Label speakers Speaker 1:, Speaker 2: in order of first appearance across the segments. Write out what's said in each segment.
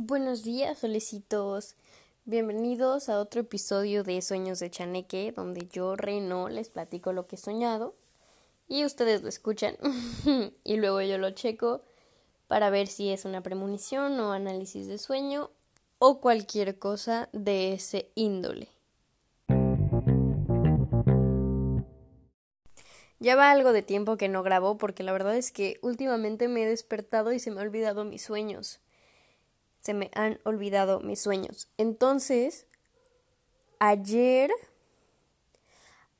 Speaker 1: Buenos días, solecitos. Bienvenidos a otro episodio de Sueños de Chaneque, donde yo, Reno, les platico lo que he soñado y ustedes lo escuchan y luego yo lo checo para ver si es una premonición o análisis de sueño o cualquier cosa de ese índole. Ya va algo de tiempo que no grabo porque la verdad es que últimamente me he despertado y se me han olvidado mis sueños. Se me han olvidado mis sueños. Entonces, ayer,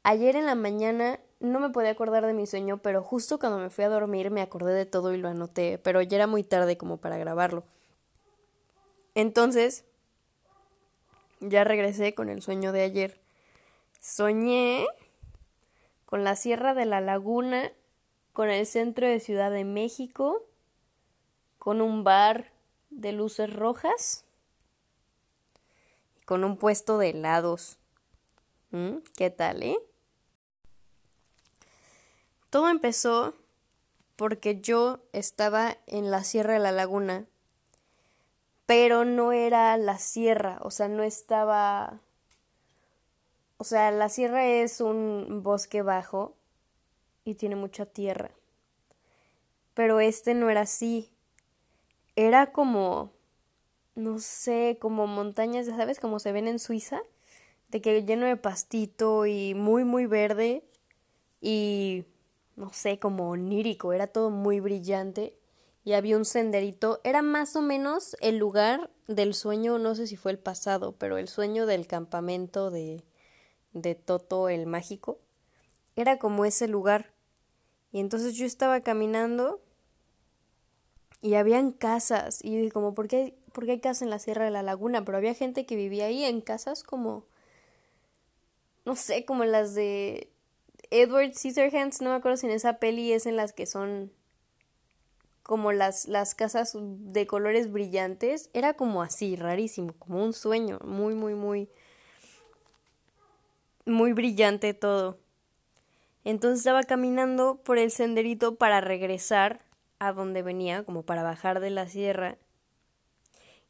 Speaker 1: ayer en la mañana no me podía acordar de mi sueño, pero justo cuando me fui a dormir me acordé de todo y lo anoté, pero ya era muy tarde como para grabarlo. Entonces, ya regresé con el sueño de ayer. Soñé con la Sierra de la Laguna, con el centro de Ciudad de México, con un bar de luces rojas con un puesto de helados. ¿Mm? ¿Qué tal, eh? Todo empezó porque yo estaba en la Sierra de la Laguna, pero no era la sierra, o sea, no estaba o sea, la sierra es un bosque bajo y tiene mucha tierra. Pero este no era así. Era como, no sé, como montañas, ¿sabes? Como se ven en Suiza. De que lleno de pastito y muy, muy verde. Y, no sé, como onírico. Era todo muy brillante. Y había un senderito. Era más o menos el lugar del sueño, no sé si fue el pasado, pero el sueño del campamento de de Toto el Mágico, era como ese lugar. Y entonces yo estaba caminando y habían casas. Y como, ¿por qué, ¿por qué hay casas en la Sierra de la Laguna? Pero había gente que vivía ahí en casas como, no sé, como las de Edward Scissorhands, no me acuerdo si en esa peli es en las que son como las, las casas de colores brillantes. Era como así, rarísimo, como un sueño, muy, muy, muy muy brillante todo. Entonces estaba caminando por el senderito para regresar a donde venía, como para bajar de la sierra.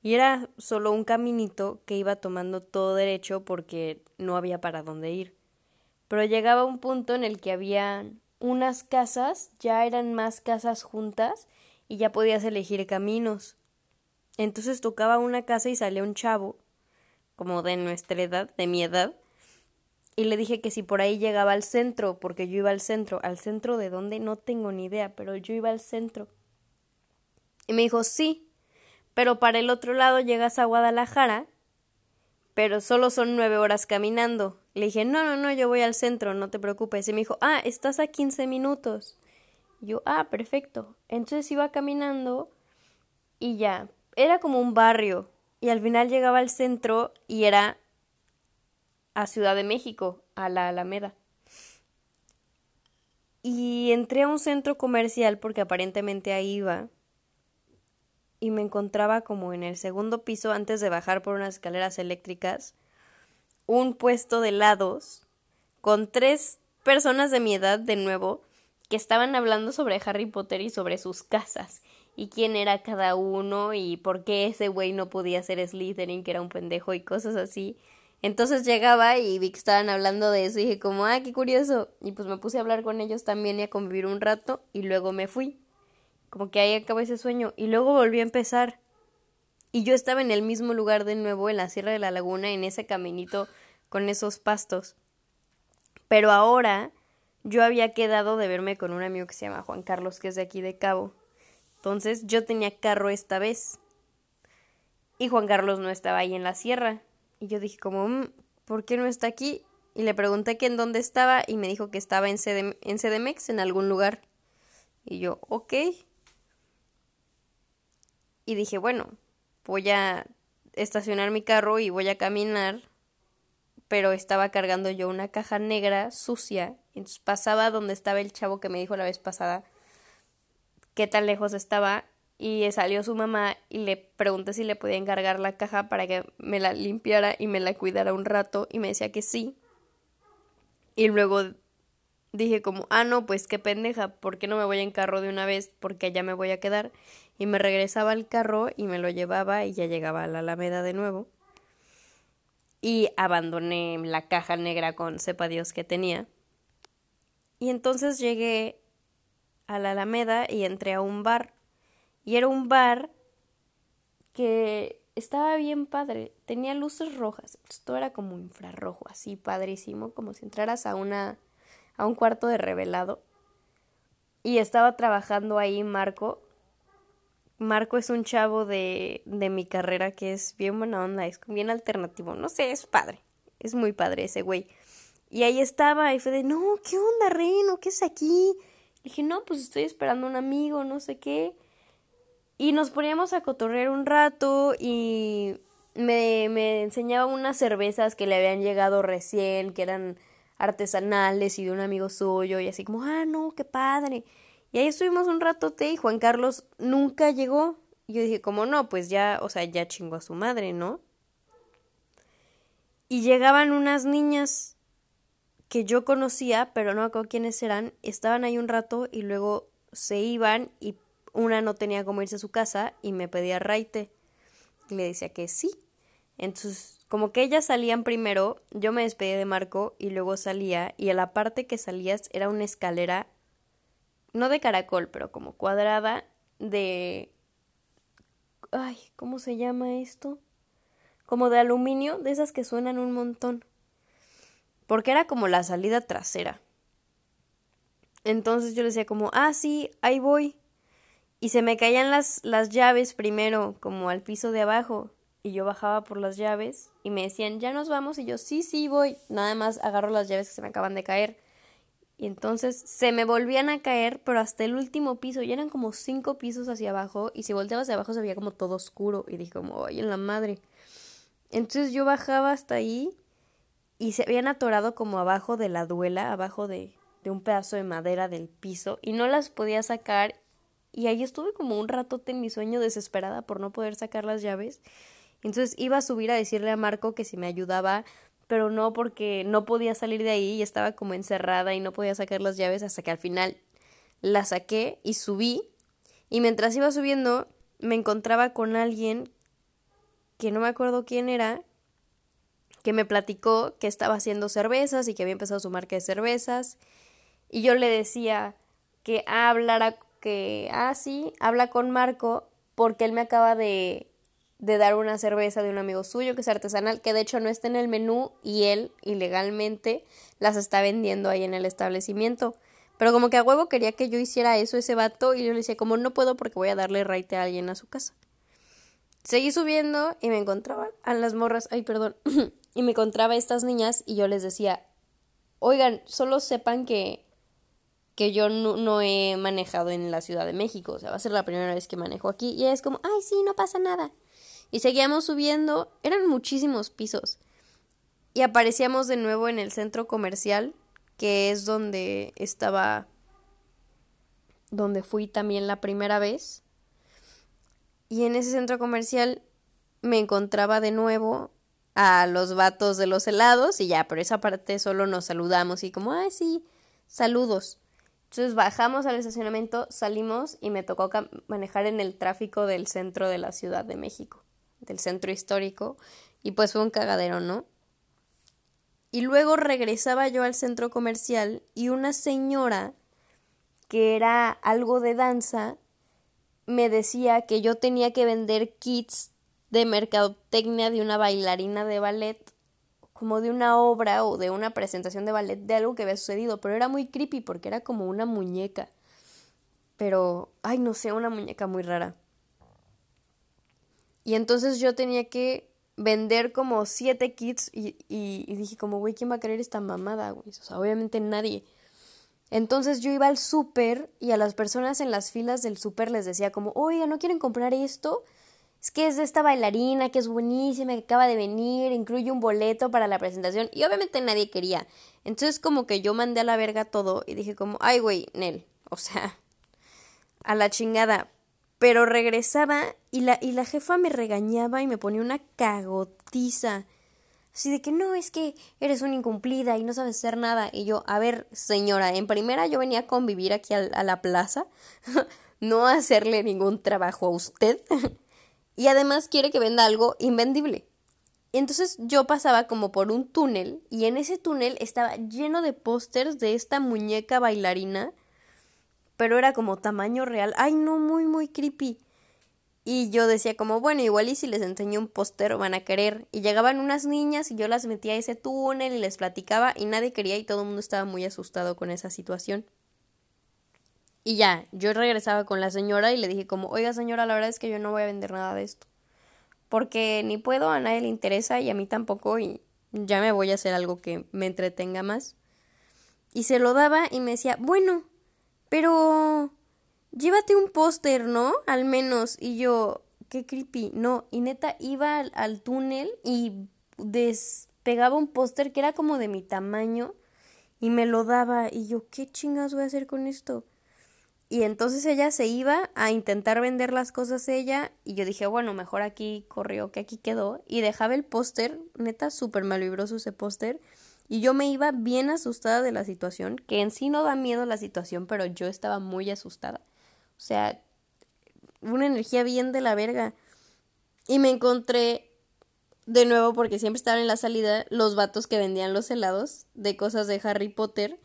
Speaker 1: Y era solo un caminito que iba tomando todo derecho porque no había para dónde ir. Pero llegaba un punto en el que había unas casas, ya eran más casas juntas y ya podías elegir caminos. Entonces tocaba una casa y salía un chavo, como de nuestra edad, de mi edad, y le dije que si por ahí llegaba al centro, porque yo iba al centro, al centro de dónde no tengo ni idea, pero yo iba al centro. Y me dijo, sí, pero para el otro lado llegas a Guadalajara, pero solo son nueve horas caminando. Le dije, no, no, no, yo voy al centro, no te preocupes. Y me dijo, ah, estás a quince minutos. yo, ah, perfecto. Entonces iba caminando y ya, era como un barrio. Y al final llegaba al centro y era a Ciudad de México, a la Alameda. Y entré a un centro comercial porque aparentemente ahí iba y me encontraba como en el segundo piso antes de bajar por unas escaleras eléctricas un puesto de helados con tres personas de mi edad de nuevo que estaban hablando sobre Harry Potter y sobre sus casas y quién era cada uno y por qué ese güey no podía ser Slytherin que era un pendejo y cosas así entonces llegaba y vi que estaban hablando de eso y dije como, ah, qué curioso. Y pues me puse a hablar con ellos también y a convivir un rato y luego me fui. Como que ahí acabó ese sueño y luego volví a empezar. Y yo estaba en el mismo lugar de nuevo, en la Sierra de la Laguna, en ese caminito con esos pastos. Pero ahora yo había quedado de verme con un amigo que se llama Juan Carlos, que es de aquí de Cabo. Entonces yo tenía carro esta vez. Y Juan Carlos no estaba ahí en la sierra. Y yo dije como, mm, ¿por qué no está aquí? Y le pregunté que en dónde estaba y me dijo que estaba en, en CDMX, en algún lugar. Y yo, ok. Y dije, bueno, voy a estacionar mi carro y voy a caminar. Pero estaba cargando yo una caja negra sucia. Entonces pasaba donde estaba el chavo que me dijo la vez pasada qué tan lejos estaba y salió su mamá y le pregunté si le podía encargar la caja para que me la limpiara y me la cuidara un rato y me decía que sí. Y luego dije como, ah, no, pues qué pendeja, ¿por qué no me voy en carro de una vez? Porque allá me voy a quedar. y me regresaba al carro y me lo llevaba y ya llegaba a la Alameda de nuevo. Y abandoné la caja negra con sepa Dios que tenía. Y entonces llegué a la Alameda y entré a un bar. Y era un bar que estaba bien padre. Tenía luces rojas. Esto era como infrarrojo, así padrísimo, como si entraras a una a un cuarto de revelado. Y estaba trabajando ahí Marco. Marco es un chavo de, de mi carrera que es bien buena onda, es bien alternativo. No sé, es padre. Es muy padre ese güey. Y ahí estaba y fue de, no, ¿qué onda, Reno? ¿Qué es aquí? dije, no, pues estoy esperando a un amigo, no sé qué. Y nos poníamos a cotorrear un rato y me, me enseñaba unas cervezas que le habían llegado recién, que eran artesanales y de un amigo suyo, y así como, ah, no, qué padre. Y ahí estuvimos un ratote y Juan Carlos nunca llegó. Y yo dije, como no, pues ya, o sea, ya chingó a su madre, ¿no? Y llegaban unas niñas que yo conocía, pero no acuerdo quiénes eran, estaban ahí un rato y luego se iban y una no tenía cómo irse a su casa y me pedía raite. Y le decía que sí. Entonces, como que ellas salían primero, yo me despedí de Marco y luego salía y a la parte que salías era una escalera, no de caracol, pero como cuadrada de... Ay, ¿cómo se llama esto? Como de aluminio, de esas que suenan un montón porque era como la salida trasera. Entonces yo le decía como, ah, sí, ahí voy. Y se me caían las, las llaves primero, como al piso de abajo. Y yo bajaba por las llaves y me decían, ya nos vamos. Y yo, sí, sí, voy. Nada más agarro las llaves que se me acaban de caer. Y entonces se me volvían a caer, pero hasta el último piso. Y eran como cinco pisos hacia abajo. Y si volteaba hacia abajo se veía como todo oscuro. Y dije como, oye, en la madre. Entonces yo bajaba hasta ahí y se habían atorado como abajo de la duela, abajo de, de un pedazo de madera del piso y no las podía sacar y ahí estuve como un ratote en mi sueño desesperada por no poder sacar las llaves. Entonces iba a subir a decirle a Marco que si me ayudaba, pero no porque no podía salir de ahí y estaba como encerrada y no podía sacar las llaves hasta que al final las saqué y subí. Y mientras iba subiendo me encontraba con alguien que no me acuerdo quién era, que me platicó que estaba haciendo cervezas y que había empezado su marca de cervezas. Y yo le decía que hablara, que, ah, sí, habla con Marco porque él me acaba de, de dar una cerveza de un amigo suyo que es artesanal, que de hecho no está en el menú y él ilegalmente las está vendiendo ahí en el establecimiento. Pero como que a huevo quería que yo hiciera eso ese vato y yo le decía como no puedo porque voy a darle raite a alguien a su casa. Seguí subiendo y me encontraba a las morras, ay perdón, y me encontraba a estas niñas y yo les decía, oigan, solo sepan que, que yo no, he manejado en la Ciudad de México, o sea, va a ser la primera vez que manejo aquí. Y es como, ay, sí, no pasa nada. Y seguíamos subiendo, eran muchísimos pisos. Y aparecíamos de nuevo en el centro comercial, que es donde estaba, donde fui también la primera vez. Y en ese centro comercial me encontraba de nuevo a los vatos de los helados y ya, por esa parte solo nos saludamos y como, ay, sí, saludos. Entonces bajamos al estacionamiento, salimos y me tocó manejar en el tráfico del centro de la Ciudad de México, del centro histórico, y pues fue un cagadero, ¿no? Y luego regresaba yo al centro comercial y una señora que era algo de danza me decía que yo tenía que vender kits de mercadotecnia de una bailarina de ballet, como de una obra o de una presentación de ballet de algo que había sucedido, pero era muy creepy porque era como una muñeca. Pero, ay, no sé, una muñeca muy rara. Y entonces yo tenía que vender como siete kits y, y, dije como, güey, ¿quién va a querer esta mamada, güey? O sea, obviamente nadie. Entonces yo iba al súper y a las personas en las filas del súper les decía como, oiga, ¿no quieren comprar esto? Es que es de esta bailarina que es buenísima, que acaba de venir, incluye un boleto para la presentación y obviamente nadie quería. Entonces como que yo mandé a la verga todo y dije como, ay güey, Nel, o sea, a la chingada. Pero regresaba y la, y la jefa me regañaba y me ponía una cagotiza. Así de que no, es que eres una incumplida y no sabes hacer nada. Y yo, a ver, señora, en primera yo venía a convivir aquí a la plaza. no hacerle ningún trabajo a usted. y además quiere que venda algo invendible. Entonces yo pasaba como por un túnel y en ese túnel estaba lleno de pósters de esta muñeca bailarina, pero era como tamaño real. Ay, no, muy, muy creepy. Y yo decía como, bueno, igual y si les enseño un póster van a querer. Y llegaban unas niñas y yo las metía a ese túnel y les platicaba y nadie quería y todo el mundo estaba muy asustado con esa situación. Y ya, yo regresaba con la señora y le dije como, oiga señora, la verdad es que yo no voy a vender nada de esto porque ni puedo, a nadie le interesa y a mí tampoco y ya me voy a hacer algo que me entretenga más. Y se lo daba y me decía, bueno, pero llévate un póster, ¿no? Al menos. Y yo, qué creepy. No, y neta iba al, al túnel y despegaba un póster que era como de mi tamaño y me lo daba. Y yo, ¿qué chingas voy a hacer con esto? Y entonces ella se iba a intentar vender las cosas ella y yo dije, bueno, mejor aquí corrió que aquí quedó y dejaba el póster, neta, súper malvibroso ese póster y yo me iba bien asustada de la situación, que en sí no da miedo la situación, pero yo estaba muy asustada. O sea, una energía bien de la verga. Y me encontré de nuevo, porque siempre estaban en la salida, los vatos que vendían los helados de cosas de Harry Potter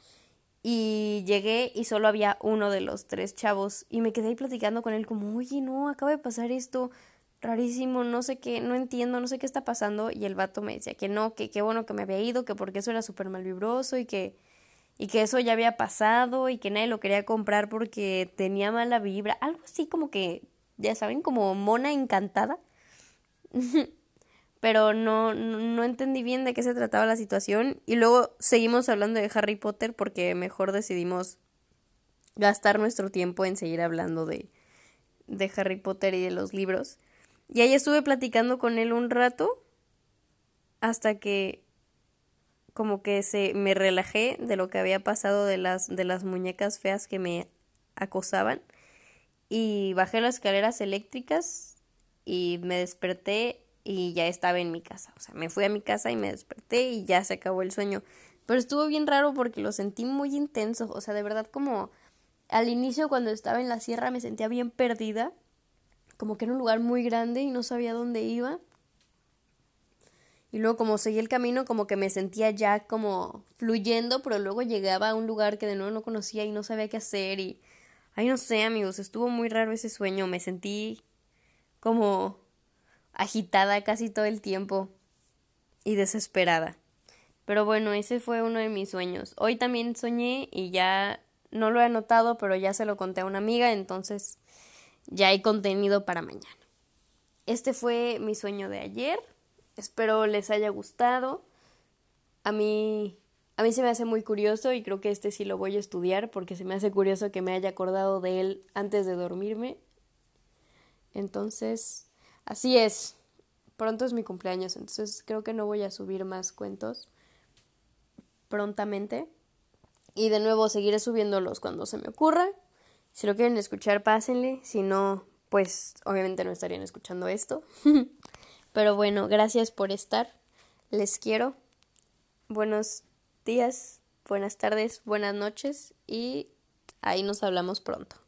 Speaker 1: y llegué y solo había uno de los tres chavos y me quedé ahí platicando con él como, oye, no, acaba de pasar esto rarísimo, no sé qué, no entiendo, no sé qué está pasando y el vato me decía que no, que qué bueno que me había ido, que porque eso era súper malvibroso y que y que eso ya había pasado y que nadie lo quería comprar porque tenía mala vibra, algo así como que, ya saben, como mona encantada. pero no, no entendí bien de qué se trataba la situación y luego seguimos hablando de Harry Potter porque mejor decidimos gastar nuestro tiempo en seguir hablando de, de Harry Potter y de los libros. Y ahí estuve platicando con él un rato hasta que como que se me relajé de lo que había pasado de las de las muñecas feas que me acosaban y bajé las escaleras eléctricas y me desperté y ya estaba en mi casa. O sea, me fui a mi casa y me desperté y ya se acabó el sueño. Pero estuvo bien raro porque lo sentí muy intenso. O sea, de verdad como al inicio cuando estaba en la sierra me sentía bien perdida. Como que era un lugar muy grande y no sabía dónde iba. Y luego como seguí el camino como que me sentía ya como fluyendo, pero luego llegaba a un lugar que de nuevo no conocía y no sabía qué hacer y... Ay, no sé, amigos, estuvo muy raro ese sueño. Me sentí como agitada casi todo el tiempo y desesperada. Pero bueno, ese fue uno de mis sueños. Hoy también soñé y ya no lo he anotado, pero ya se lo conté a una amiga, entonces ya hay contenido para mañana. Este fue mi sueño de ayer. Espero les haya gustado. A mí a mí se me hace muy curioso y creo que este sí lo voy a estudiar porque se me hace curioso que me haya acordado de él antes de dormirme. Entonces, Así es. Pronto es mi cumpleaños, entonces creo que no voy a subir más cuentos prontamente. Y de nuevo seguiré subiéndolos cuando se me ocurra. Si lo quieren escuchar, pásenle. Si no, pues obviamente no estarían escuchando esto. Pero bueno, gracias por estar. Les quiero. Buenos días, buenas tardes, buenas noches y ahí nos hablamos pronto.